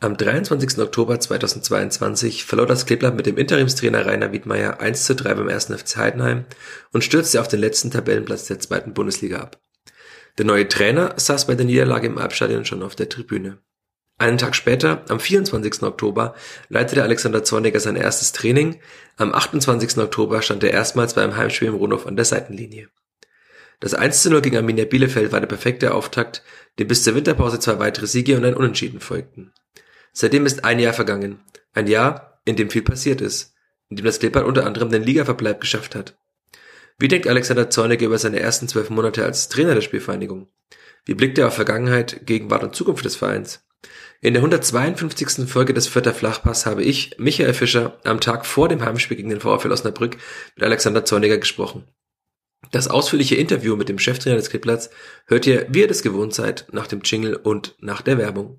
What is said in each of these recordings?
Am 23. Oktober 2022 verlor das Kleeblatt mit dem Interimstrainer Rainer Wiedmeier 1 zu 3 beim 1. FC Heidenheim und stürzte auf den letzten Tabellenplatz der zweiten Bundesliga ab. Der neue Trainer saß bei der Niederlage im Albstadion schon auf der Tribüne. Einen Tag später, am 24. Oktober, leitete Alexander Zorniger sein erstes Training. Am 28. Oktober stand er erstmals beim Heimspiel im Rundhof an der Seitenlinie. Das 1 zu 0 gegen Arminia Bielefeld war der perfekte Auftakt, dem bis zur Winterpause zwei weitere Siege und ein Unentschieden folgten. Seitdem ist ein Jahr vergangen. Ein Jahr, in dem viel passiert ist. In dem das Klippert unter anderem den Ligaverbleib geschafft hat. Wie denkt Alexander Zorniger über seine ersten zwölf Monate als Trainer der Spielvereinigung? Wie blickt er auf Vergangenheit, Gegenwart und Zukunft des Vereins? In der 152. Folge des Vierter Flachpass habe ich, Michael Fischer, am Tag vor dem Heimspiel gegen den VfL Osnabrück mit Alexander Zorniger gesprochen. Das ausführliche Interview mit dem Cheftrainer des Klipplatz hört ihr, wie ihr das gewohnt seid, nach dem Jingle und nach der Werbung.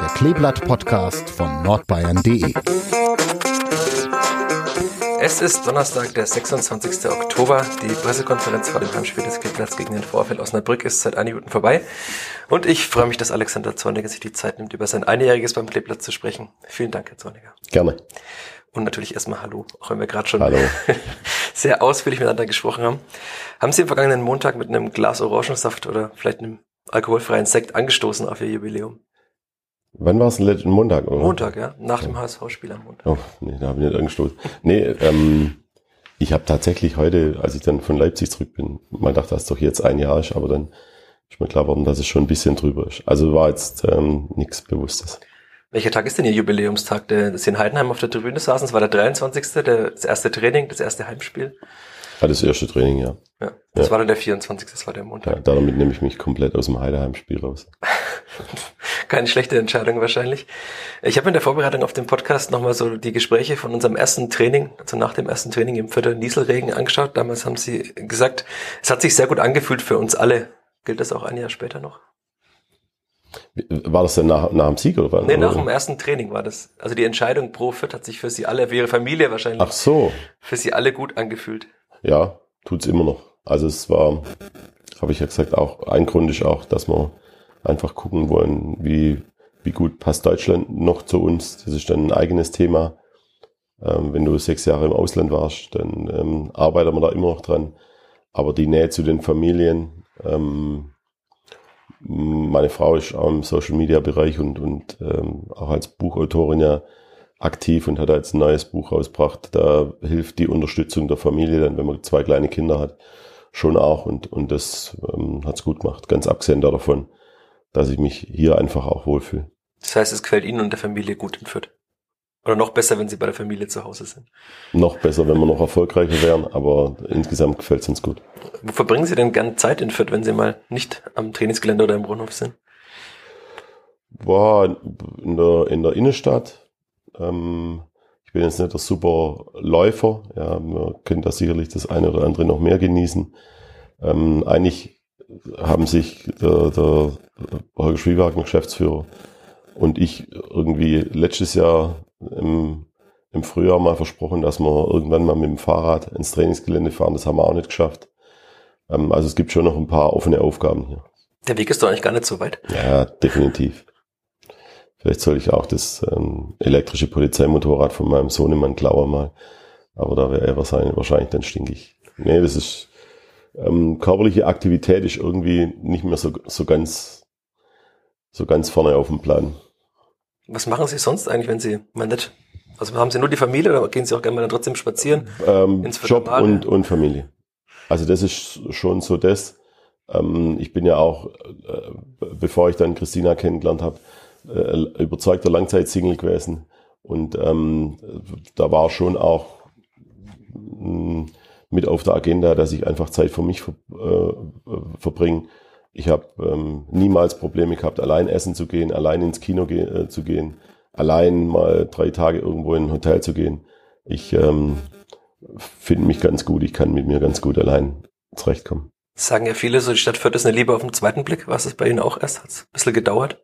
der Kleeblatt-Podcast von nordbayern.de. Es ist Donnerstag, der 26. Oktober. Die Pressekonferenz vor dem Heimspiel des Kleeblatts gegen den Vorfeld Osnabrück ist seit einigen Minuten vorbei. Und ich freue mich, dass Alexander Zorniger sich die Zeit nimmt, über sein Einjähriges beim Kleeblatt zu sprechen. Vielen Dank, Herr Zorniger. Gerne. Und natürlich erstmal Hallo, auch wenn wir gerade schon Hallo. sehr ausführlich miteinander gesprochen haben. Haben Sie am vergangenen Montag mit einem Glas Orangensaft oder vielleicht einem alkoholfreien Sekt angestoßen auf Ihr Jubiläum? Wann war es? Letzten Montag, oder? Montag, ja, nach dem HSV-Spiel am Montag. Oh, nee, da habe ich nicht angestoßen. nee, ähm, ich habe tatsächlich heute, als ich dann von Leipzig zurück bin, mal gedacht, dass es doch jetzt ein Jahr ist, aber dann ist mir klar geworden, dass es schon ein bisschen drüber ist. Also war jetzt ähm, nichts Bewusstes. Welcher Tag ist denn Ihr Jubiläumstag? Der, dass Sie in Heidenheim auf der Tribüne saßen, das war der 23. Der, das erste Training, das erste Heimspiel. Ja, das erste Training, ja. Ja, das Ja. war dann der 24. Das war der Montag. ja damit nehme ich mich komplett aus dem Heideheim-Spiel raus. Keine schlechte Entscheidung wahrscheinlich. Ich habe in der Vorbereitung auf den Podcast nochmal so die Gespräche von unserem ersten Training, also nach dem ersten Training im Viertel Nieselregen angeschaut. Damals haben Sie gesagt, es hat sich sehr gut angefühlt für uns alle. Gilt das auch ein Jahr später noch? War das denn nach, nach dem Sieg oder wann? Nee, nach dem ersten Training war das. Also die Entscheidung pro Fürth hat sich für Sie alle, für Ihre Familie wahrscheinlich, Ach so, für Sie alle gut angefühlt. ja, tut's immer noch. Also es war, habe ich ja gesagt, auch ein Grund ist auch, dass wir einfach gucken wollen, wie, wie gut passt Deutschland noch zu uns. Das ist dann ein eigenes Thema. Ähm, wenn du sechs Jahre im Ausland warst, dann ähm, arbeiten wir da immer noch dran. Aber die Nähe zu den Familien, ähm, meine Frau ist auch im Social Media Bereich und, und ähm, auch als Buchautorin ja aktiv und hat jetzt ein neues Buch rausgebracht. Da hilft die Unterstützung der Familie dann, wenn man zwei kleine Kinder hat, schon auch. Und, und das ähm, hat's gut gemacht. Ganz abgesehen davon, dass ich mich hier einfach auch wohlfühle. Das heißt, es gefällt Ihnen und der Familie gut in Fürth. Oder noch besser, wenn Sie bei der Familie zu Hause sind. Noch besser, wenn wir noch erfolgreicher wären, aber insgesamt gefällt's uns gut. Wo verbringen Sie denn gern Zeit in Fürth, wenn Sie mal nicht am Trainingsgelände oder im Brunnhof sind? War in der, in der Innenstadt. Ähm, ich bin jetzt nicht der super Läufer. Ja, man könnte da sicherlich das eine oder andere noch mehr genießen. Ähm, eigentlich haben sich der, der Holger Schwiewagen, Geschäftsführer, und ich irgendwie letztes Jahr im, im Frühjahr mal versprochen, dass wir irgendwann mal mit dem Fahrrad ins Trainingsgelände fahren. Das haben wir auch nicht geschafft. Ähm, also es gibt schon noch ein paar offene Aufgaben hier. Der Weg ist doch eigentlich gar nicht so weit. Ja, definitiv. Vielleicht soll ich auch das ähm, elektrische Polizeimotorrad von meinem Sohnemann klauen mal. Aber da wäre er wahrscheinlich, wahrscheinlich dann stinkig. Nee, das ist ähm, körperliche Aktivität ist irgendwie nicht mehr so, so ganz so ganz vorne auf dem Plan. Was machen Sie sonst eigentlich, wenn Sie mal nicht Also haben Sie nur die Familie oder gehen Sie auch gerne mal dann trotzdem spazieren? Ähm, Job und, und Familie. Also das ist schon so das. Ähm, ich bin ja auch, äh, bevor ich dann Christina kennengelernt habe, äh, überzeugter Langzeit-Single gewesen. Und ähm, da war schon auch mh, mm, mit auf der Agenda, dass ich einfach Zeit für mich ver, äh, verbringe. Ich habe ähm, niemals Probleme gehabt, allein essen zu gehen, allein ins Kino ge äh, zu gehen, allein mal drei Tage irgendwo in ein Hotel zu gehen. Ich ähm, finde mich ganz gut, ich kann mit mir ganz gut allein zurechtkommen. sagen ja viele, so die Stadt Fürth ist eine Liebe auf den zweiten Blick. Was ist bei Ihnen auch erst? Hat es ein bisschen gedauert?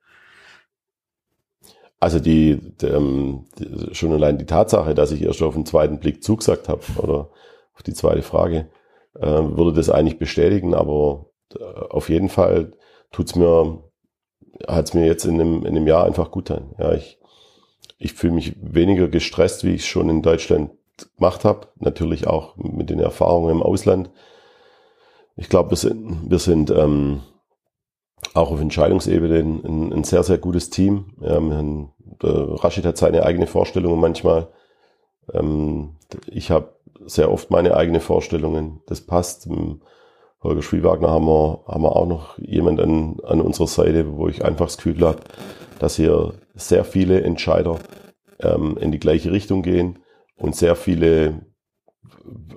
Also die, die, ähm, die, schon allein die Tatsache, dass ich erst auf den zweiten Blick zugesagt habe oder auf die zweite Frage, äh, würde das eigentlich bestätigen, aber äh, auf jeden Fall tut's mir, hat's mir jetzt in einem, in einem Jahr einfach gut getan. Ja, ich, ich fühle mich weniger gestresst, wie ich schon in Deutschland gemacht habe. Natürlich auch mit den Erfahrungen im Ausland. Ich glaube, wir sind, wir sind ähm, auch auf Entscheidungsebene ein, ein, sehr, sehr gutes Team. Ähm, Rashid hat seine eigene Vorstellungen manchmal. Ähm, ich habe sehr oft meine eigene Vorstellungen. Das passt. Im Holger Schwiewagner haben wir, haben wir auch noch jemand an, an unserer Seite, wo ich einfach das Gefühl habe, dass hier sehr viele Entscheider ähm, in die gleiche Richtung gehen und sehr viele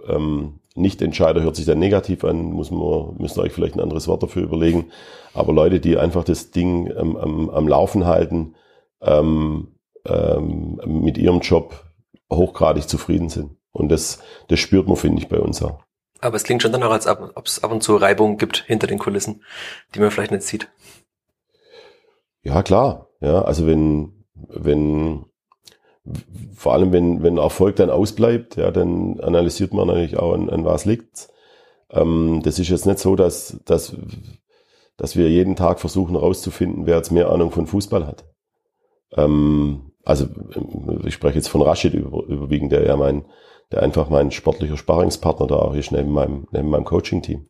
ähm, Nicht-Entscheider hört sich dann negativ an, muss man, müsst ihr euch vielleicht ein anderes Wort dafür überlegen. Aber Leute, die einfach das Ding ähm, am, am Laufen halten, ähm, ähm, mit ihrem Job hochgradig zufrieden sind. Und das, das spürt man, finde ich, bei uns auch. Aber es klingt schon dann auch, als ob es ab und zu Reibung gibt hinter den Kulissen, die man vielleicht nicht sieht. Ja, klar. Ja, also wenn, wenn, vor allem wenn, wenn Erfolg dann ausbleibt, ja, dann analysiert man natürlich auch, an, an was liegt. Ähm, das ist jetzt nicht so, dass, dass, dass wir jeden Tag versuchen herauszufinden, wer jetzt mehr Ahnung von Fußball hat. Ähm, also ich spreche jetzt von Rashid über, überwiegend, der ja mein, der einfach mein sportlicher Sparringspartner da auch ist neben meinem, neben meinem Coaching-Team.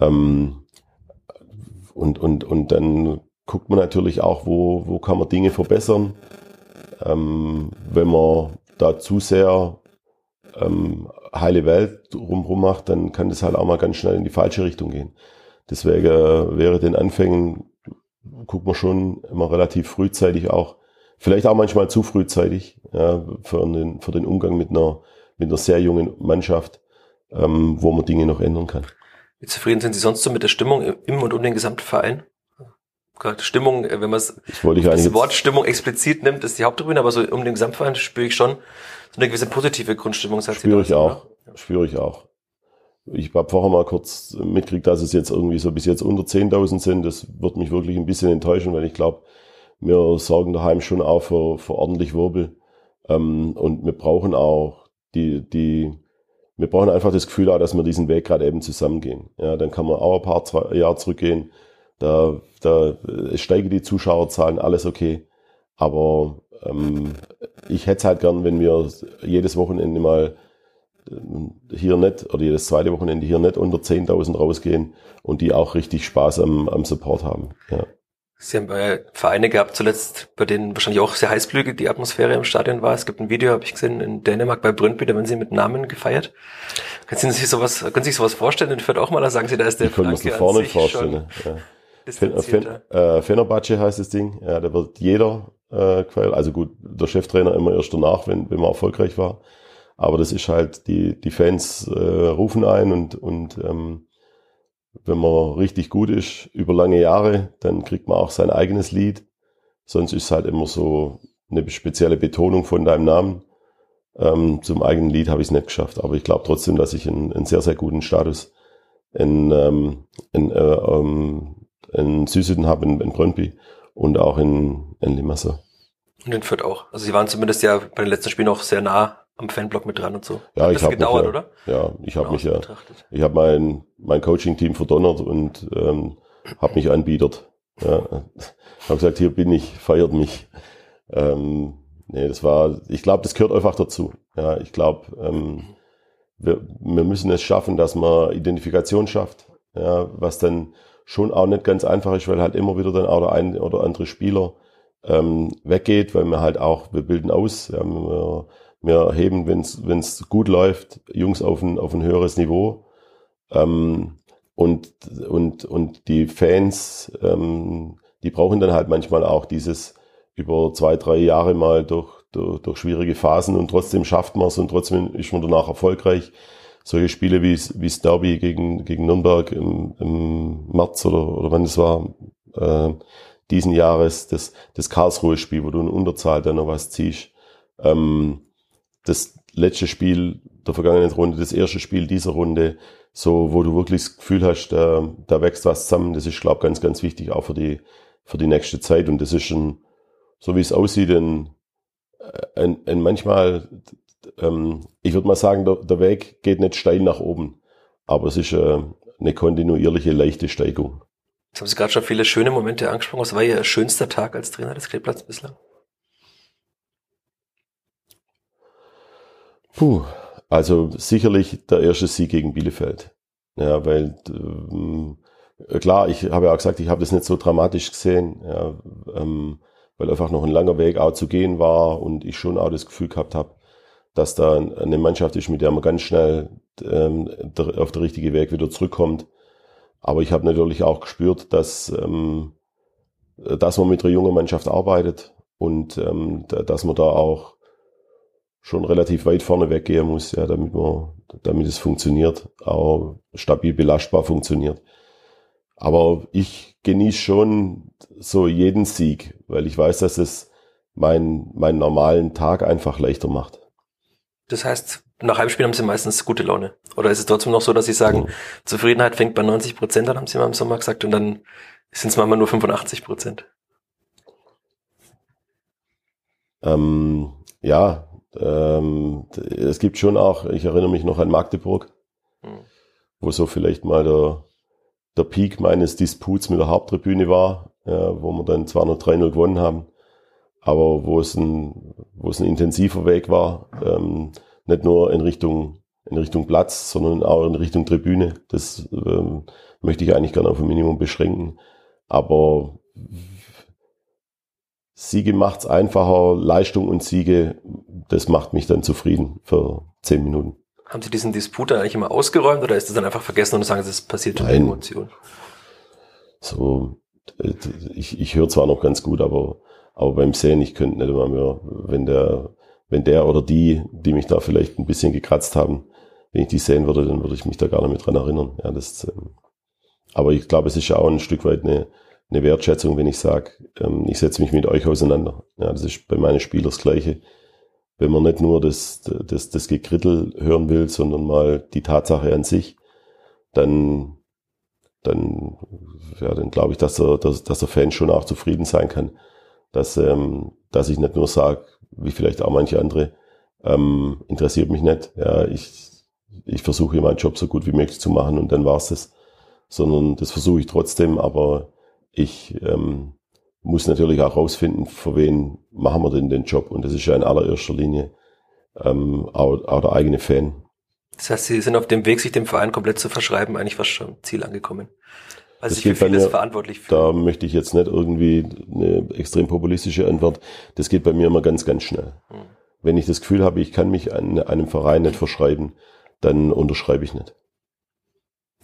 Ähm, und, und, und dann guckt man natürlich auch, wo, wo kann man Dinge verbessern. Ähm, wenn man da zu sehr ähm, heile Welt rumrum macht, dann kann das halt auch mal ganz schnell in die falsche Richtung gehen. Deswegen äh, wäre den Anfängen, guckt man schon immer relativ frühzeitig auch, vielleicht auch manchmal zu frühzeitig, ja, für, den, für den Umgang mit einer, mit einer sehr jungen Mannschaft, ähm, wo man Dinge noch ändern kann. Wie zufrieden sind Sie sonst so mit der Stimmung im und um den Gesamtverein? Gerade Stimmung, äh, wenn man das Wort Stimmung explizit nimmt, ist die Haupttribüne, aber so um den Gesamtverein spüre ich schon so eine gewisse positive Grundstimmung. Spüre ich auch, ja. spüre ich auch. Ich habe vorher mal kurz mitgekriegt, dass es jetzt irgendwie so bis jetzt unter 10.000 sind. Das wird mich wirklich ein bisschen enttäuschen, weil ich glaube, wir sorgen daheim schon auch für, für ordentlich Wirbel. Ähm, und wir brauchen auch die, die, wir brauchen einfach das Gefühl auch, dass wir diesen Weg gerade eben zusammengehen. Ja, dann kann man auch ein paar Jahre zurückgehen da, da steigen die Zuschauerzahlen, alles okay. Aber ähm, ich hätte es halt gern, wenn wir jedes Wochenende mal äh, hier nicht oder jedes zweite Wochenende hier nicht unter 10.000 rausgehen und die auch richtig Spaß am, am Support haben. Ja. Sie haben bei Vereine gehabt, zuletzt, bei denen wahrscheinlich auch sehr heißblügig die Atmosphäre im Stadion war. Es gibt ein Video, habe ich gesehen, in Dänemark bei Brøndby, da werden sie mit Namen gefeiert. Können Sie sich sowas, können Sie sich sowas vorstellen? In Fürth auch mal, da sagen Sie, da ist der Ich kann mir das vorne vorstellen. Ja. Fen, Fen, äh, Fenerbahce heißt das Ding. Ja, da wird jeder äh, quält. Also gut, der Cheftrainer immer erst danach, wenn, wenn man erfolgreich war. Aber das ist halt, die, die Fans äh, rufen ein und, und ähm, wenn man richtig gut ist über lange Jahre, dann kriegt man auch sein eigenes Lied. Sonst ist es halt immer so eine spezielle Betonung von deinem Namen. Ähm, zum eigenen Lied habe ich es nicht geschafft. Aber ich glaube trotzdem, dass ich einen, sehr, sehr guten Status in, ähm, in, äh, ähm, in Süßhütten habe, in, in Brøndby und auch in, in Limassol. Und in Fürth auch. Also sie waren zumindest ja bei den letzten Spielen auch sehr nah am Fanblock mit dran und so. Ja, ich habe gedauert, ja, oder? Ja, ich habe mich ja, betrachtet. ich habe mein mein Coaching-Team verdonnert und ähm, habe mich anbietet. Ja, habe gesagt, hier bin ich, feiert mich. Ähm, nee, das war, ich glaube, das gehört einfach dazu. Ja, ich glaube, ähm, wir, wir müssen es schaffen, dass man Identifikation schafft. Ja, was dann schon auch nicht ganz einfach ist, weil halt immer wieder dann auch der ein oder andere Spieler ähm, weggeht, weil wir halt auch, wir bilden aus, ja, wir, wir heben, wenn es gut läuft, Jungs auf ein, auf ein höheres Niveau. Ähm, und, und, und die Fans, ähm, die brauchen dann halt manchmal auch dieses über zwei, drei Jahre mal durch, durch, durch schwierige Phasen und trotzdem schafft man es und trotzdem ist man danach erfolgreich. Solche Spiele wie wie Derby gegen, gegen Nürnberg im, im März oder, oder wann es war, äh, diesen Jahres, das, das Karlsruhe-Spiel, wo du in Unterzahl dann noch was ziehst. Ähm, das letzte Spiel der vergangenen Runde, das erste Spiel dieser Runde, so wo du wirklich das Gefühl hast, da, da wächst was zusammen. Das ist, glaube ganz, ganz wichtig auch für die für die nächste Zeit. Und das ist ein, so wie es aussieht, ein, ein, ein manchmal, ähm, ich würde mal sagen, der, der Weg geht nicht steil nach oben, aber es ist äh, eine kontinuierliche, leichte Steigung. Jetzt haben Sie gerade schon viele schöne Momente angesprochen. Was war Ihr schönster Tag als Trainer des Kleeblatts bislang? Puh, also sicherlich der erste Sieg gegen Bielefeld. Ja, weil ähm, klar, ich habe ja auch gesagt, ich habe das nicht so dramatisch gesehen, ja, ähm, weil einfach noch ein langer Weg auch zu gehen war und ich schon auch das Gefühl gehabt habe, dass da eine Mannschaft ist, mit der man ganz schnell ähm, auf der richtige Weg wieder zurückkommt. Aber ich habe natürlich auch gespürt, dass, ähm, dass man mit einer jungen Mannschaft arbeitet und ähm, dass man da auch schon relativ weit vorne weggehen muss, ja, damit man, damit es funktioniert, auch stabil belastbar funktioniert. Aber ich genieße schon so jeden Sieg, weil ich weiß, dass es meinen, meinen normalen Tag einfach leichter macht. Das heißt, nach Heimspielen haben Sie meistens gute Laune. Oder ist es trotzdem noch so, dass Sie sagen, mhm. Zufriedenheit fängt bei 90 Prozent an, haben Sie mal im Sommer gesagt, und dann sind es manchmal nur 85 Prozent? Ähm, ja, ähm, es gibt schon auch, ich erinnere mich noch an Magdeburg, hm. wo so vielleicht mal der, der Peak meines Disputs mit der Haupttribüne war, ja, wo wir dann zwar noch 3-0 gewonnen haben, aber wo es ein, wo es ein intensiver Weg war, ähm, nicht nur in Richtung, in Richtung Platz, sondern auch in Richtung Tribüne. Das ähm, möchte ich eigentlich gerne auf ein Minimum beschränken. Aber Siege macht's einfacher, Leistung und Siege, das macht mich dann zufrieden für zehn Minuten. Haben Sie diesen Disput dann eigentlich immer ausgeräumt oder ist das dann einfach vergessen und sagen, es passiert in der Emotion? So, äh, ich, ich höre zwar noch ganz gut, aber, aber beim Sehen, ich könnte nicht immer mehr, wenn der, wenn der oder die, die mich da vielleicht ein bisschen gekratzt haben, wenn ich die sehen würde, dann würde ich mich da gar nicht mehr dran erinnern. Ja, das, ähm, aber ich glaube, es ist ja auch ein Stück weit eine, eine Wertschätzung, wenn ich sage, ähm, ich setze mich mit euch auseinander. Ja, das ist bei meinen Spielern das Gleiche. Wenn man nicht nur das, das, das Gekrittel hören will, sondern mal die Tatsache an sich, dann, dann, ja, dann glaube ich, dass der, dass, dass der Fan schon auch zufrieden sein kann, dass, ähm, dass ich nicht nur sage, wie vielleicht auch manche andere, ähm, interessiert mich nicht. Ja, ich, ich versuche meinen Job so gut wie möglich zu machen und dann war's das. Sondern das versuche ich trotzdem, aber ich ähm, muss natürlich auch rausfinden, für wen machen wir denn den Job. Und das ist ja in allererster Linie ähm, auch, auch der eigene Fan. Das heißt, Sie sind auf dem Weg, sich dem Verein komplett zu verschreiben, eigentlich fast schon Ziel angekommen. Also sich für vieles mir, verantwortlich fühlen. Da möchte ich jetzt nicht irgendwie eine extrem populistische Antwort. Das geht bei mir immer ganz, ganz schnell. Hm. Wenn ich das Gefühl habe, ich kann mich an einem Verein nicht verschreiben, dann unterschreibe ich nicht.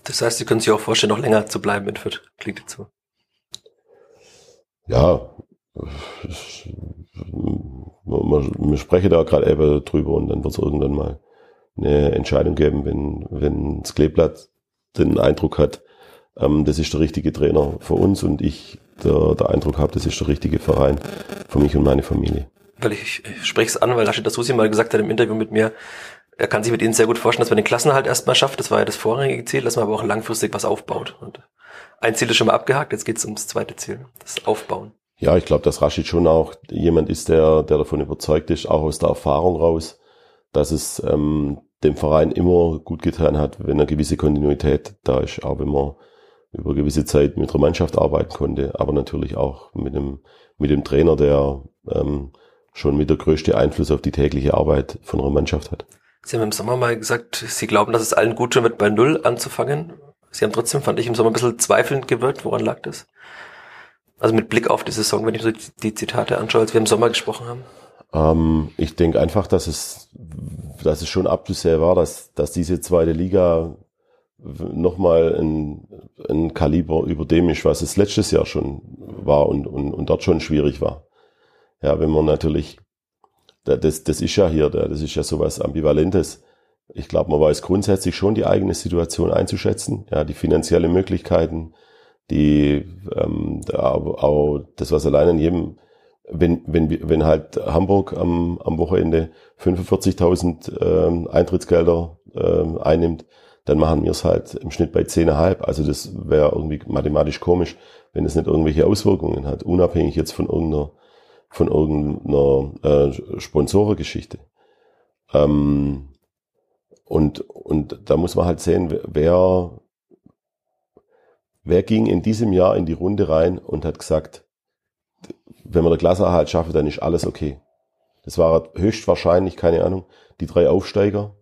Das heißt, Sie können sich auch vorstellen, noch länger zu bleiben in Fürth. Klingt jetzt so ja, wir sprechen da gerade eben drüber und dann wird es irgendwann mal eine Entscheidung geben, wenn, wenn das Kleeblatt den Eindruck hat, ähm, das ist der richtige Trainer für uns und ich der, der Eindruck habe, das ist der richtige Verein für mich und meine Familie. Weil ich, ich spreche es an, weil Rashid Susi mal gesagt hat im Interview mit mir, er kann sich mit Ihnen sehr gut vorstellen, dass man den Klassenhalt erstmal schafft. Das war ja das vorrangige Ziel, dass man aber auch langfristig was aufbaut. Und ein Ziel ist schon mal abgehakt, jetzt geht es ums zweite Ziel, das Aufbauen. Ja, ich glaube, dass Rashid schon auch jemand ist, der, der davon überzeugt ist, auch aus der Erfahrung raus, dass es ähm, dem Verein immer gut getan hat, wenn eine gewisse Kontinuität da ist, auch wenn man über gewisse Zeit mit der Mannschaft arbeiten konnte, aber natürlich auch mit dem, mit dem Trainer, der ähm, schon mit der größte Einfluss auf die tägliche Arbeit von einer Mannschaft hat. Sie haben im Sommer mal gesagt, Sie glauben, dass es allen gut tun wird, bei Null anzufangen. Sie haben trotzdem, fand ich, im Sommer ein bisschen zweifelnd gewirkt. Woran lag das? Also mit Blick auf die Saison, wenn ich so die Zitate anschaue, als wir im Sommer gesprochen haben? Ähm, ich denke einfach, dass es, dass es schon abzusehen war, dass, dass diese zweite Liga nochmal ein, ein Kaliber über dem ist, was es letztes Jahr schon war und, und, und dort schon schwierig war. Ja, wenn man natürlich, das, das ist ja hier, das ist ja sowas Ambivalentes. Ich glaube, man weiß grundsätzlich schon die eigene Situation einzuschätzen, ja, die finanzielle Möglichkeiten, die ähm, auch das, was allein in jedem, wenn, wenn, wenn halt Hamburg am, am Wochenende 45.000 ähm, Eintrittsgelder ähm, einnimmt, dann machen wir es halt im Schnitt bei 10,5. Also das wäre irgendwie mathematisch komisch, wenn es nicht irgendwelche Auswirkungen hat, unabhängig jetzt von irgendeiner, von irgendeiner äh, Sponsorengeschichte. Ähm, und, und da muss man halt sehen, wer, wer ging in diesem Jahr in die Runde rein und hat gesagt, wenn wir der Klassenerhalt schaffen, dann ist alles okay. Das war höchstwahrscheinlich, keine Ahnung, die drei Aufsteiger,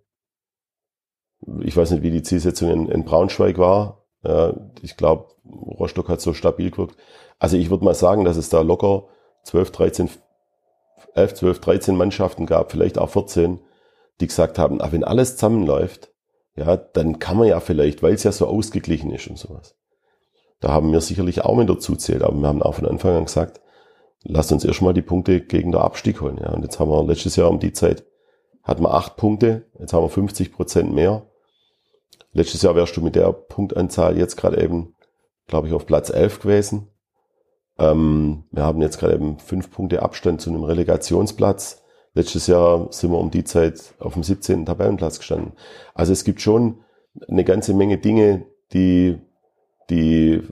ich weiß nicht, wie die Zielsetzung in, in Braunschweig war. Ich glaube, Rostock hat so stabil gewirkt. Also ich würde mal sagen, dass es da locker 12, 13, 11, 12, 13 Mannschaften gab, vielleicht auch 14, die gesagt haben, ah, wenn alles zusammenläuft, ja, dann kann man ja vielleicht, weil es ja so ausgeglichen ist und sowas. Da haben wir sicherlich auch mit dazu zählt, aber wir haben auch von Anfang an gesagt, lasst uns erstmal die Punkte gegen den Abstieg holen. Ja. Und jetzt haben wir letztes Jahr um die Zeit hatten wir acht Punkte, jetzt haben wir 50 Prozent mehr. Letztes Jahr wärst du mit der Punktanzahl jetzt gerade eben, glaube ich, auf Platz 11 gewesen. Ähm, wir haben jetzt gerade eben fünf Punkte Abstand zu einem Relegationsplatz. Letztes Jahr sind wir um die Zeit auf dem 17. Tabellenplatz gestanden. Also es gibt schon eine ganze Menge Dinge, die, die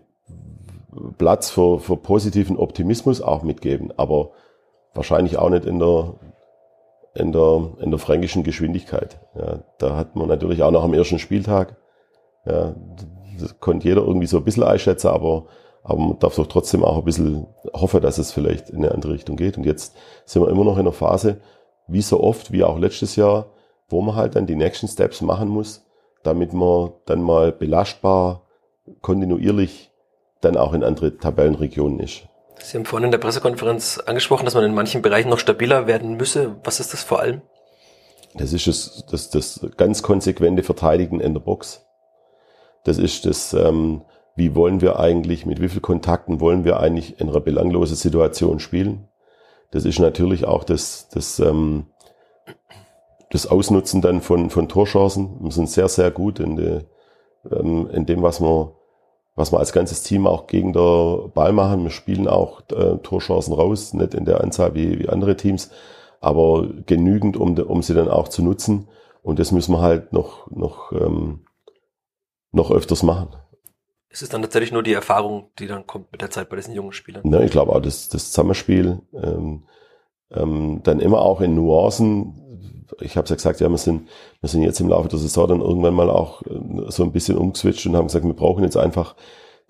Platz für, für positiven Optimismus auch mitgeben, aber wahrscheinlich auch nicht in der in der, in der fränkischen Geschwindigkeit. Ja, da hat man natürlich auch noch am ersten Spieltag, ja, das konnte jeder irgendwie so ein bisschen einschätzen, aber, aber man darf doch trotzdem auch ein bisschen hoffen, dass es vielleicht in eine andere Richtung geht. Und jetzt sind wir immer noch in einer Phase, wie so oft, wie auch letztes Jahr, wo man halt dann die nächsten Steps machen muss, damit man dann mal belastbar, kontinuierlich dann auch in andere Tabellenregionen ist. Sie haben vorhin in der Pressekonferenz angesprochen, dass man in manchen Bereichen noch stabiler werden müsse. Was ist das vor allem? Das ist das, das, das ganz konsequente Verteidigen in der Box. Das ist das, ähm, wie wollen wir eigentlich, mit wie viel Kontakten wollen wir eigentlich in einer belanglosen Situation spielen. Das ist natürlich auch das, das, ähm, das Ausnutzen dann von, von Torchancen. Wir sind sehr, sehr gut in, de, ähm, in dem, was wir was wir als ganzes Team auch gegen der Ball machen. Wir spielen auch äh, Torchancen raus, nicht in der Anzahl wie, wie andere Teams, aber genügend, um, um sie dann auch zu nutzen. Und das müssen wir halt noch, noch, ähm, noch öfters machen. Es ist dann tatsächlich nur die Erfahrung, die dann kommt mit der Zeit bei diesen jungen Spielern. Ja, ich glaube auch das, das Zusammenspiel, ähm, ähm, dann immer auch in Nuancen, ich habe es ja gesagt, ja, wir sind, wir sind jetzt im Laufe der Saison dann irgendwann mal auch äh, so ein bisschen umgeswitcht und haben gesagt, wir brauchen jetzt einfach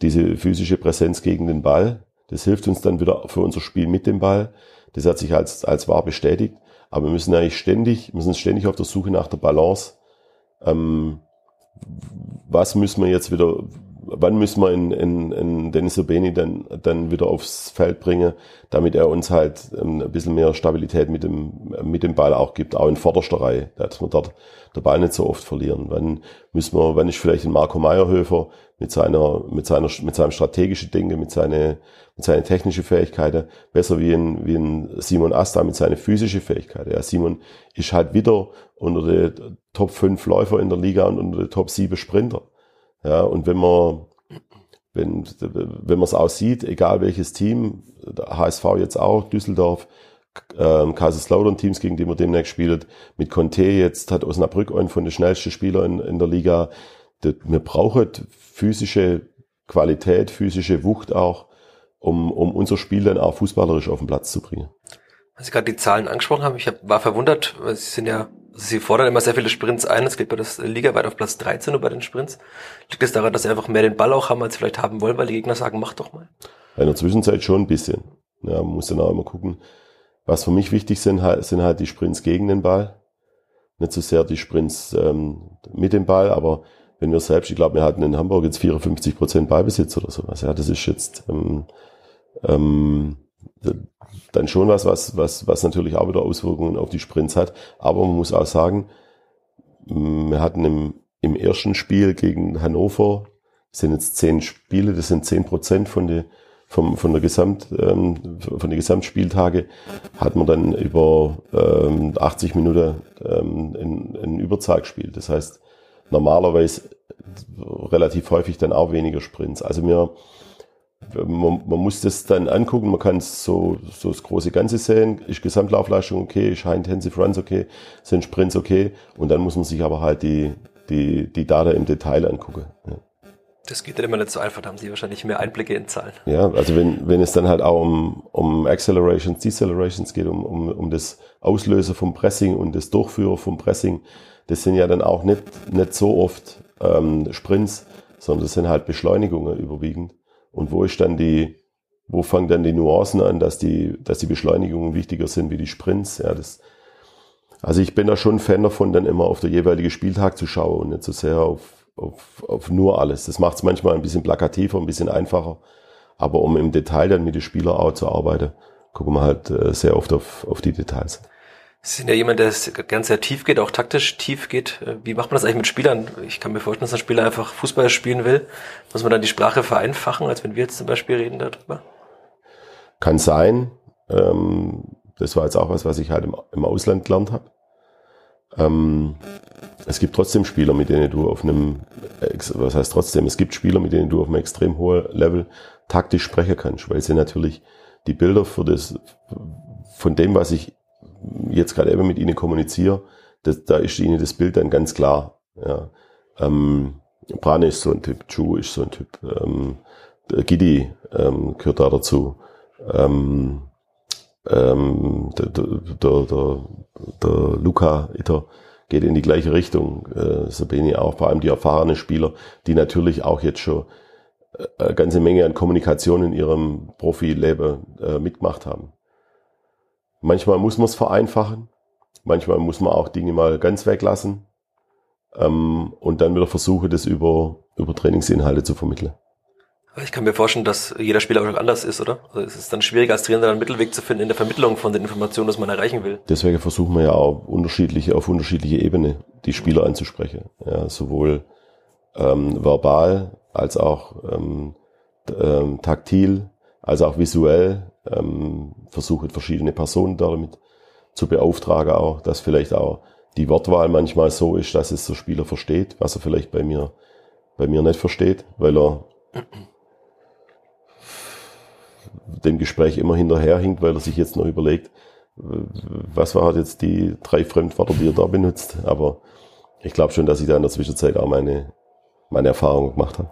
diese physische Präsenz gegen den Ball. Das hilft uns dann wieder für unser Spiel mit dem Ball. Das hat sich als, als wahr bestätigt. Aber wir müssen eigentlich ständig, müssen ständig auf der Suche nach der Balance. Ähm, was müssen wir jetzt wieder, wann müssen wir in, in, in Dennis Urbeni dann, dann wieder aufs Feld bringen, damit er uns halt ähm, ein bisschen mehr Stabilität mit dem, mit dem Ball auch gibt, auch in vorderster Reihe, dass wir dort der Ball nicht so oft verlieren. Wann müssen wir, wann ist vielleicht ein Marco Meyerhöfer mit seiner, mit seiner, mit seinem strategischen Dinge, mit seine, mit seinen technischen Fähigkeiten besser wie ein, wie ein Simon Asta mit seinen physischen Fähigkeiten. Ja, Simon ist halt wieder unter den Top 5 Läufer in der Liga und unter den Top 7 Sprinter. Ja, und wenn man, wenn, wenn man es auch sieht, egal welches Team, HSV jetzt auch, Düsseldorf, ähm, Kaiserslautern Teams, gegen die man demnächst spielt, mit Conte jetzt hat Osnabrück einen von den schnellsten Spielern in, in der Liga. Wir brauchen physische Qualität, physische Wucht auch, um, um unser Spiel dann auch fußballerisch auf den Platz zu bringen. Als Sie gerade die Zahlen angesprochen haben, ich hab, war verwundert, weil Sie sind ja Sie fordern immer sehr viele Sprints ein. Es geht bei das Liga weit auf Platz 13 nur bei den Sprints. Liegt es das daran, dass sie einfach mehr den Ball auch haben, als sie vielleicht haben wollen, weil die Gegner sagen, mach doch mal? In der Zwischenzeit schon ein bisschen. Ja, man muss dann auch immer gucken. Was für mich wichtig sind, sind halt die Sprints gegen den Ball. Nicht so sehr die Sprints ähm, mit dem Ball, aber wenn wir selbst, ich glaube, wir hatten in Hamburg jetzt 54 Prozent Ballbesitz oder sowas. Ja, das ist jetzt, ähm, ähm, dann schon was, was, was, was natürlich auch wieder Auswirkungen auf die Sprints hat. Aber man muss auch sagen, wir hatten im, im ersten Spiel gegen Hannover, sind jetzt zehn Spiele, das sind zehn Prozent von der vom, von der Gesamt, ähm, von den Gesamtspieltage hat man dann über ähm, 80 Minuten ähm, in, in Überzahl gespielt. Das heißt, normalerweise relativ häufig dann auch weniger Sprints. Also mir, man, man muss das dann angucken, man kann so, so das große Ganze sehen, ist Gesamtlaufleistung okay, ist High Intensive Runs okay, sind Sprints okay und dann muss man sich aber halt die, die, die Daten im Detail angucken. Ja. Das geht dann immer nicht so einfach, da haben Sie wahrscheinlich mehr Einblicke in Zahlen. Ja, also wenn, wenn es dann halt auch um, um Accelerations, Decelerations geht, um, um, um das Auslöser vom Pressing und das Durchführen vom Pressing, das sind ja dann auch nicht, nicht so oft ähm, Sprints, sondern das sind halt Beschleunigungen überwiegend. Und wo ist dann die, wo fangen dann die Nuancen an, dass die, dass die Beschleunigungen wichtiger sind wie die Sprints? Ja, das, also ich bin da schon Fan davon, dann immer auf der jeweilige Spieltag zu schauen und nicht so sehr auf, auf, auf nur alles. Das macht es manchmal ein bisschen plakativer, ein bisschen einfacher. Aber um im Detail dann mit den Spielern auch zu arbeiten, gucken wir halt äh, sehr oft auf, auf die Details. Sie sind ja jemand, der ganz sehr tief geht, auch taktisch tief geht. Äh, wie macht man das eigentlich mit Spielern? Ich kann mir vorstellen, dass ein Spieler einfach Fußball spielen will. Muss man dann die Sprache vereinfachen, als wenn wir jetzt zum Beispiel reden darüber? Kann sein. Ähm, das war jetzt auch was, was ich halt im, Ausland gelernt habe. Ähm, es gibt trotzdem Spieler, mit denen du auf einem, was heißt trotzdem, es gibt Spieler, mit denen du auf einem extrem hohen Level taktisch sprechen kannst, weil sie natürlich die Bilder für das, von dem, was ich jetzt gerade eben mit ihnen kommuniziere, das, da ist ihnen das Bild dann ganz klar. Ja. Ähm, Brane ist so ein Typ, Chu ist so ein Typ, ähm, Gidi ähm, gehört da dazu. Ähm, ähm, der, der, der, der Luca Itter geht in die gleiche Richtung. Äh, Sabini auch, vor allem die erfahrenen Spieler, die natürlich auch jetzt schon äh, eine ganze Menge an Kommunikation in ihrem Profileben äh, mitgemacht haben. Manchmal muss man es vereinfachen, manchmal muss man auch Dinge mal ganz weglassen ähm, und dann wieder versuchen, das über, über Trainingsinhalte zu vermitteln. Ich kann mir vorstellen, dass jeder Spieler auch anders ist, oder? Also es ist dann schwierig, als Trainer einen Mittelweg zu finden in der Vermittlung von den Informationen, die man erreichen will. Deswegen versuchen wir ja auch unterschiedliche, auf unterschiedliche Ebene die Spieler anzusprechen. Ja, sowohl ähm, verbal als auch ähm, ähm, taktil, als auch visuell, ähm, versuche verschiedene Personen damit zu beauftragen auch, dass vielleicht auch die Wortwahl manchmal so ist, dass es der Spieler versteht, was er vielleicht bei mir, bei mir nicht versteht, weil er dem Gespräch immer hinterherhinkt, weil er sich jetzt noch überlegt, was war halt jetzt die drei Fremdwörter, die er da benutzt. Aber ich glaube schon, dass ich da in der Zwischenzeit auch meine, meine Erfahrungen gemacht habe.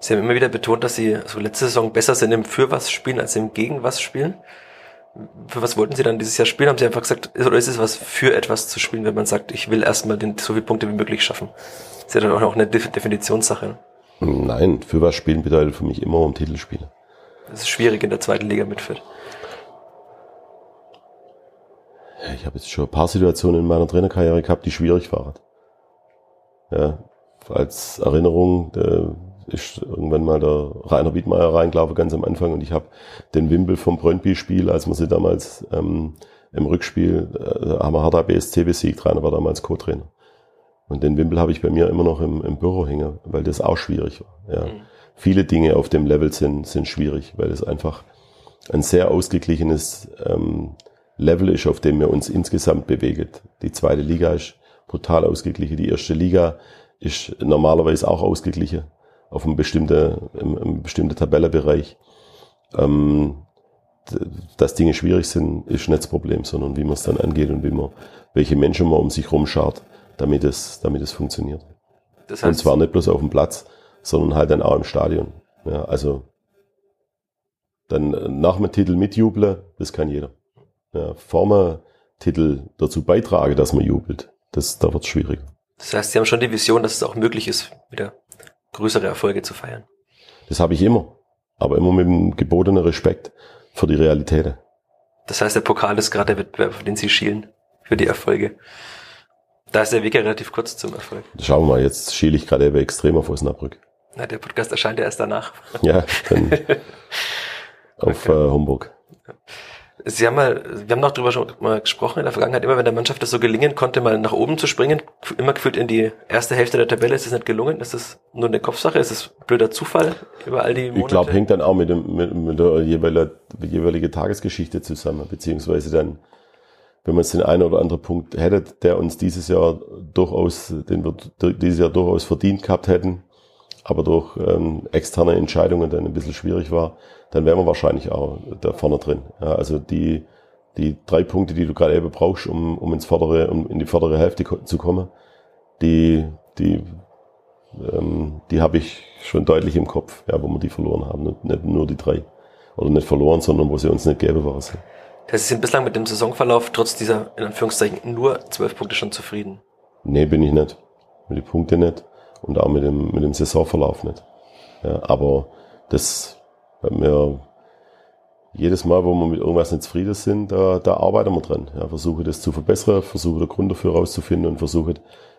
Sie haben immer wieder betont, dass Sie so letzte Saison besser sind im Für was spielen als im Gegen was spielen. Für was wollten Sie dann dieses Jahr spielen? Haben Sie einfach gesagt, oder ist es was für etwas zu spielen, wenn man sagt, ich will erstmal den, so viele Punkte wie möglich schaffen? Das ist ja dann auch eine Definitionssache. Nein, für was spielen bedeutet für mich immer um Titelspiele. Das ist schwierig in der zweiten Liga mit Fürth. Ich habe jetzt schon ein paar Situationen in meiner Trainerkarriere gehabt, die schwierig waren. Ja, als Erinnerung, ist irgendwann mal der Rainer Wiedmeier reingelaufen, ganz am Anfang, und ich habe den Wimpel vom Brøndby-Spiel, als wir sie damals ähm, im Rückspiel, äh, haben wir Hertha BSC besiegt, Rainer war damals Co-Trainer. Und den Wimpel habe ich bei mir immer noch im, im Büro hängen, weil das auch schwierig war. Ja. Mhm. Viele Dinge auf dem Level sind, sind schwierig, weil es einfach ein sehr ausgeglichenes ähm, Level ist, auf dem wir uns insgesamt bewegen. Die zweite Liga ist brutal ausgeglichen, die erste Liga ist normalerweise auch ausgeglichen auf einem bestimmten, im, im bestimmten Tabellenbereich. Ähm, dass Dinge schwierig sind, ist nicht das Problem, sondern wie man es dann angeht und wie man, welche Menschen man um sich rumschaut, damit es, damit es funktioniert. Das heißt, und zwar nicht bloß auf dem Platz, sondern halt dann auch im Stadion. Ja, also dann nach dem Titel mitjubeln, das kann jeder. Ja, vor dem Titel dazu beitragen, dass man jubelt, das, da wird es schwierig. Das heißt, Sie haben schon die Vision, dass es auch möglich ist, wieder größere Erfolge zu feiern. Das habe ich immer. Aber immer mit dem gebotenen Respekt für die Realität. Das heißt, der Pokal ist gerade der Wettbewerb, auf den Sie schielen für die Erfolge. Da ist der Weg ja relativ kurz zum Erfolg. Schauen wir mal, jetzt schiele ich gerade extrem auf Osnabrück. Na, der Podcast erscheint ja erst danach. Ja, dann. auf okay. äh, Homburg. Sie haben mal, wir haben noch drüber schon mal gesprochen in der Vergangenheit, immer wenn der Mannschaft das so gelingen konnte, mal nach oben zu springen, immer gefühlt in die erste Hälfte der Tabelle, ist es nicht gelungen? Ist das nur eine Kopfsache? Ist es blöder Zufall über all die Monate? Ich glaube, hängt dann auch mit, dem, mit, mit der jeweiligen jeweilige Tagesgeschichte zusammen, beziehungsweise dann, wenn man es den einen oder anderen Punkt hätte, der uns dieses Jahr durchaus, den wir dieses Jahr durchaus verdient gehabt hätten, aber durch ähm, externe Entscheidungen dann ein bisschen schwierig war, dann wären wir wahrscheinlich auch da vorne drin. Ja, also die, die drei Punkte, die du gerade eben brauchst, um, um ins vordere, um in die vordere Hälfte zu kommen, die, die, ähm, die habe ich schon deutlich im Kopf, ja, wo wir die verloren haben. Nicht, nicht nur die drei. Oder nicht verloren, sondern wo sie uns nicht gäbe waren. Sie sind bislang mit dem Saisonverlauf trotz dieser, in Anführungszeichen, nur zwölf Punkte schon zufrieden? Nee, bin ich nicht. Mit den Punkten nicht. Und auch mit dem, mit dem Saisonverlauf nicht. Ja, aber das weil wir jedes Mal, wo wir mit irgendwas nicht zufrieden sind, da, da arbeiten wir dran. Ja, versuche das zu verbessern, versuche den Grund dafür rauszufinden und versuche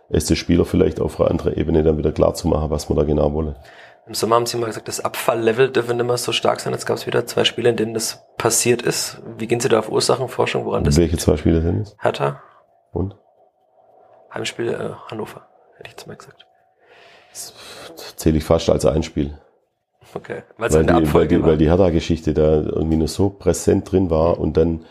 es den Spieler vielleicht auf einer anderen Ebene dann wieder klar zu machen, was wir da genau wollen. Im Sommer haben Sie mal gesagt, das Abfalllevel dürfe nicht mehr so stark sein. Jetzt gab es wieder zwei Spiele, in denen das passiert ist. Wie gehen Sie da auf Ursachenforschung? Woran das Welche zwei Spiele sind es? Hertha. Und? Heimspiel äh, Hannover, hätte ich jetzt mal gesagt. Das zähle ich fast als ein Spiel. Okay. Weil's weil, die, weil, die, weil die Hertha-Geschichte da irgendwie nur so präsent drin war und dann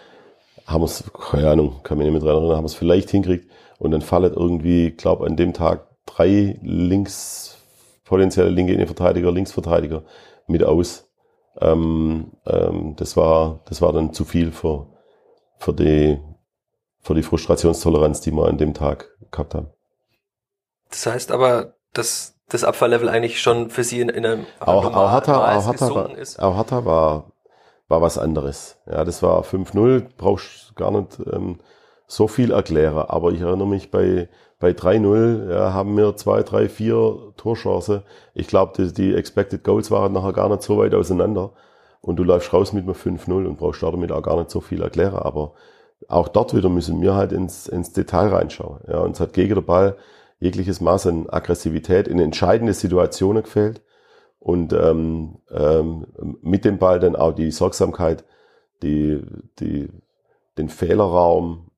haben wir es, keine Ahnung, kann mich nicht mehr dran erinnern, haben wir es vielleicht hinkriegt und dann fallen irgendwie, glaube an dem Tag drei links, potenzielle linke Innenverteidiger, Linksverteidiger mit aus. Ähm, ähm, das war, das war dann zu viel für, für die, für die Frustrationstoleranz, die wir an dem Tag gehabt haben. Das heißt aber, dass das Abfalllevel eigentlich schon für sie in, in einem auch, normal, auch Hatta, war, ist. Auch Hatta war, war was anderes. Ja, das war 5-0, brauchst gar nicht ähm, so viel erklären. Aber ich erinnere mich bei, bei 3-0 ja, haben wir zwei, drei, vier Torchancen. Ich glaube, die, die Expected Goals waren nachher gar nicht so weit auseinander. Und du läufst raus mit einem 5-0 und brauchst damit auch gar nicht so viel erklären. Aber auch dort wieder müssen wir halt ins, ins Detail reinschauen. Ja, uns hat gegen den Ball jegliches Maß an Aggressivität in entscheidende Situationen gefällt und ähm, ähm, mit dem Ball dann auch die Sorgsamkeit, die, die, den Fehlerraum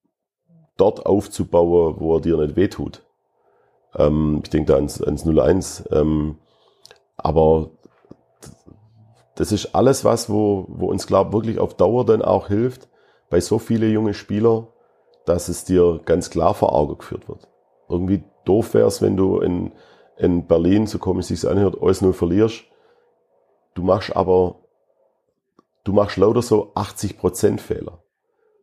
dort aufzubauen, wo er dir nicht wehtut. Ähm, ich denke da ans, ans 0-1. Ähm, aber das ist alles was, wo, wo uns, glaube wirklich auf Dauer dann auch hilft, bei so vielen jungen Spielern, dass es dir ganz klar vor Augen geführt wird. Irgendwie doof wär's, wenn du in, in Berlin, so komisch es sich anhört, alles nur verlierst. Du machst aber, du machst lauter so 80% Fehler,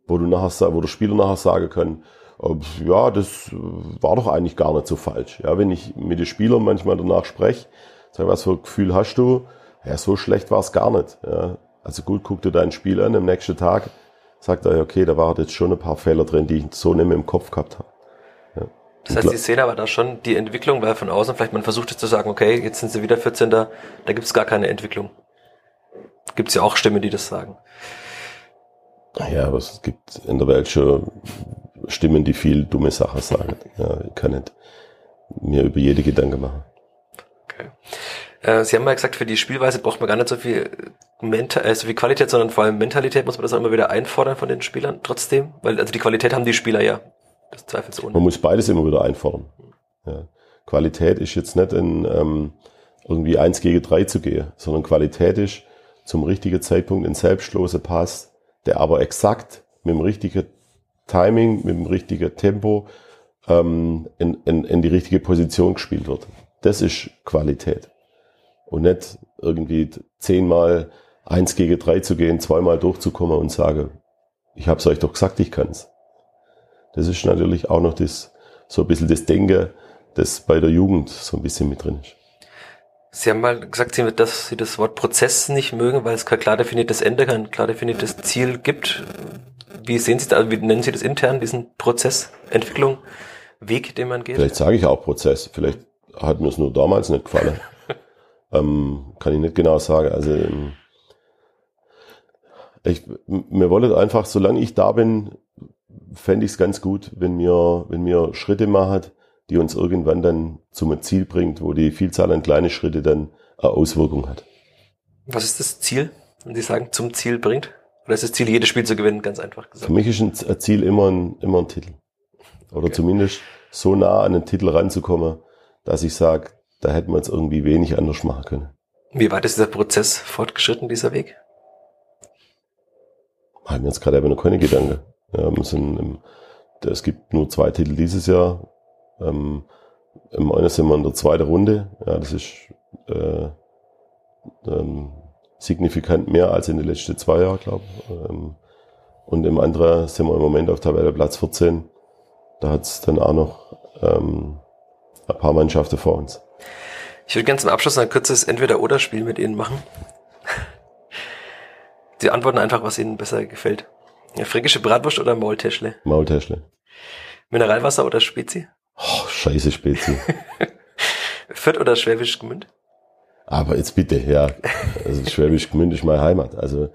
wo du nachher, wo der Spieler nachher sagen kann, oh, ja, das war doch eigentlich gar nicht so falsch. Ja, wenn ich mit den Spielern manchmal danach spreche, sag, was für ein Gefühl hast du? Ja, so schlecht war es gar nicht. Ja, also gut, guck dir dein Spiel an, am nächsten Tag sagt er, okay, da waren jetzt schon ein paar Fehler drin, die ich so nicht mehr im Kopf gehabt habe. Das heißt, Sie sehen aber da schon die Entwicklung, weil von außen vielleicht man versucht es zu sagen, okay, jetzt sind Sie wieder 14. Da gibt es gar keine Entwicklung. Gibt es ja auch Stimmen, die das sagen. Ja, aber es gibt in der Welt schon Stimmen, die viel dumme Sachen sagen. Ja, ich kann nicht mir über jede Gedanken machen. Okay. Äh, Sie haben mal gesagt, für die Spielweise braucht man gar nicht so viel, Mental, äh, so viel Qualität, sondern vor allem Mentalität muss man das auch immer wieder einfordern von den Spielern trotzdem, weil also die Qualität haben die Spieler ja das zweifelsohne. Man muss beides immer wieder einfordern. Ja. Qualität ist jetzt nicht in ähm, irgendwie eins gegen drei zu gehen, sondern Qualität ist zum richtigen Zeitpunkt ein selbstloser Pass, der aber exakt mit dem richtigen Timing, mit dem richtigen Tempo ähm, in, in, in die richtige Position gespielt wird. Das ist Qualität. Und nicht irgendwie zehnmal eins gegen drei zu gehen, zweimal durchzukommen und sagen, ich habe es euch doch gesagt, ich kann's. Das ist natürlich auch noch das, so ein bisschen das Denken, das bei der Jugend so ein bisschen mit drin ist. Sie haben mal gesagt, dass Sie das Wort Prozess nicht mögen, weil es kein klar definiertes Ende, kein klar definiertes Ziel gibt. Wie sehen Sie das, wie nennen Sie das intern, diesen Prozess, Entwicklung, Weg, den man geht? Vielleicht sage ich auch Prozess. Vielleicht hat mir es nur damals nicht gefallen. ähm, kann ich nicht genau sagen. Also, ähm, ich, mir wollte einfach, solange ich da bin, fände ich es ganz gut, wenn wir, wenn wir Schritte machen, die uns irgendwann dann zum Ziel bringt, wo die Vielzahl an kleinen Schritte dann eine Auswirkung hat. Was ist das Ziel? Und Sie sagen, zum Ziel bringt? Oder ist das Ziel, jedes Spiel zu gewinnen, ganz einfach gesagt? Für mich ist ein Ziel immer ein, immer ein Titel. Oder okay. zumindest so nah an den Titel ranzukommen, dass ich sage, da hätten wir jetzt irgendwie wenig anders machen können. Wie weit ist dieser Prozess fortgeschritten, dieser Weg? Haben wir jetzt gerade eben noch keine Gedanken. Wir sind im, es gibt nur zwei Titel dieses Jahr. Ähm, Im einen sind wir in der zweiten Runde. Ja, das ist äh, ähm, signifikant mehr als in den letzten zwei Jahren, glaube ich. Ähm, und im anderen sind wir im Moment auf Tabelle Platz 14. Da hat es dann auch noch ähm, ein paar Mannschaften vor uns. Ich würde gerne zum Abschluss ein kurzes Entweder-Oder-Spiel mit Ihnen machen. Sie antworten einfach, was Ihnen besser gefällt. Ja, fränkische Bratwurst oder Maultäschle? Maultäschle. Mineralwasser oder Spezi? Oh, scheiße Spezi. Fürth oder Schwäbisch Gmünd? Aber jetzt bitte, ja. Also Schwäbisch Gmünd ist meine Heimat. Also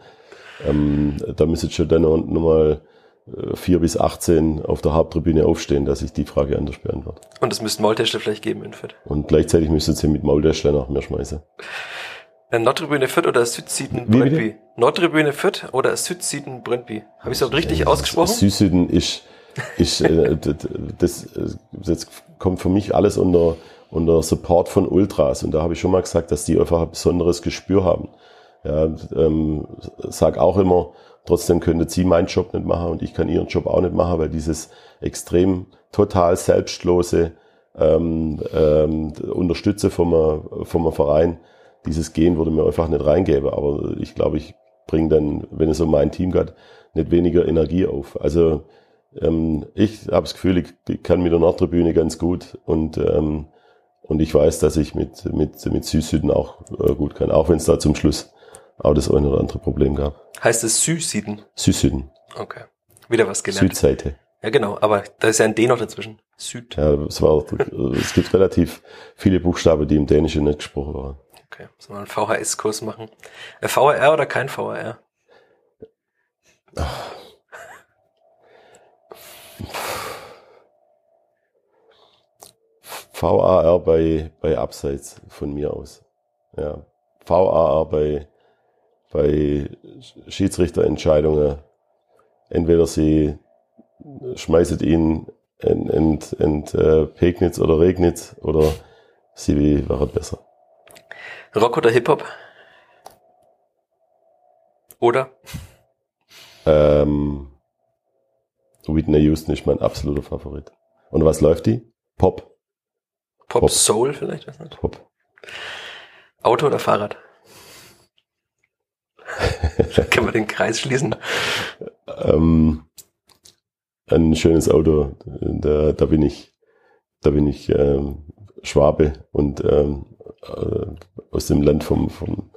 ähm, da müsste schon dann nochmal äh, vier bis 18 auf der Haupttribüne aufstehen, dass ich die Frage anders beantworte. Und es müssten Maultäschle vielleicht geben in Fürth. Und gleichzeitig müssten sie mit Maultäschle nach mir schmeißen. Äh, Nordtribüne Fürth oder Südsieden Brøndby? Nordtribüne Fürth oder Südsieden Brøndby? Habe ich es auch richtig ja, ausgesprochen? Südsieden ist, ist äh, das, das kommt für mich alles unter unter Support von Ultras. Und da habe ich schon mal gesagt, dass die einfach ein besonderes Gespür haben. Ja, ähm, sag auch immer, trotzdem könnte sie meinen Job nicht machen und ich kann ihren Job auch nicht machen, weil dieses extrem total selbstlose ähm, ähm, Unterstütze vom, vom Verein, dieses Gehen würde mir einfach nicht reingeben. Aber ich glaube, ich bringe dann, wenn es um mein Team geht, nicht weniger Energie auf. Also ähm, ich habe das Gefühl, ich kann mit der Nordtribüne ganz gut und ähm, und ich weiß, dass ich mit, mit, mit Süßsüden auch äh, gut kann, auch wenn es da zum Schluss auch das eine oder andere Problem gab. Heißt es Süßsüden? Süßsüden. Okay. Wieder was gelernt. Südseite. Ja, genau, aber da ist ja ein D noch dazwischen. Süd. Ja, es, war, es gibt relativ viele Buchstaben, die im Dänischen nicht gesprochen waren. Okay, sollen wir einen VHS-Kurs machen? Äh, VHR oder kein VHR? Ach. VAR bei, bei Abseits von mir aus. Ja. VAR bei, bei Schiedsrichterentscheidungen. Entweder sie schmeißen ihn in, in, in äh, Pegnitz oder Regnitz oder sie wäre besser. Rock oder Hip-Hop? Oder? Ähm, Whitney Houston ist mein absoluter Favorit. Und was läuft die? Pop. Pop, Pop. Soul vielleicht? Was nicht? Pop. Auto oder Fahrrad? Können wir den Kreis schließen? Ähm, ein schönes Auto. Da, da bin ich, da bin ich ähm, Schwabe und ähm, äh, aus dem Land vom, vom,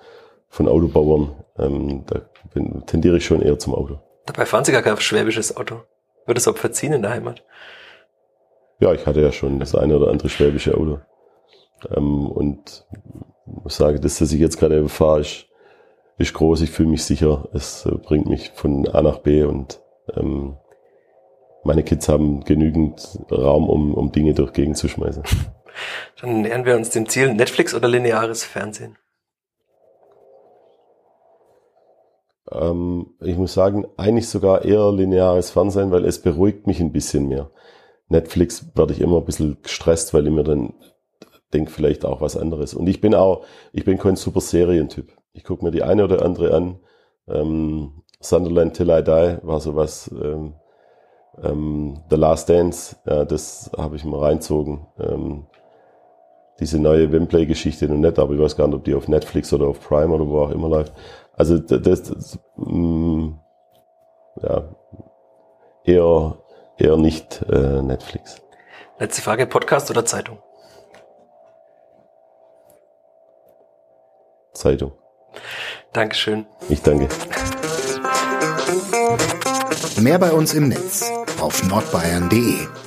von Autobauern. Ähm, da bin, tendiere ich schon eher zum Auto. Dabei fahren Sie gar kein schwäbisches Auto. Wird es auch verziehen in der Heimat? Ja, ich hatte ja schon das eine oder andere schwäbische Auto. Ähm, und muss sagen, das, dass ich jetzt gerade fahre, ist, ist groß. Ich fühle mich sicher. Es bringt mich von A nach B und ähm, meine Kids haben genügend Raum, um, um Dinge durch Gegend zu schmeißen. Dann nähern wir uns dem Ziel Netflix oder lineares Fernsehen. Ähm, ich muss sagen, eigentlich sogar eher lineares Fernsehen, weil es beruhigt mich ein bisschen mehr. Netflix werde ich immer ein bisschen gestresst, weil ich mir dann denke vielleicht auch was anderes. Und ich bin auch, ich bin kein super Serientyp. Ich gucke mir die eine oder andere an. Ähm, Sunderland Till I Die war sowas. Ähm, ähm, The Last Dance, ja, das habe ich mal reinzogen. Ähm, diese neue Wemplay-Geschichte noch nicht, aber ich weiß gar nicht, ob die auf Netflix oder auf Prime oder wo auch immer läuft. Also das, das, das mh, mm, ja, eher eher nicht äh, Netflix. Letzte Frage, Podcast oder Zeitung? Zeitung. Dankeschön. Ich danke. Mehr bei uns im Netz auf nordbayern.de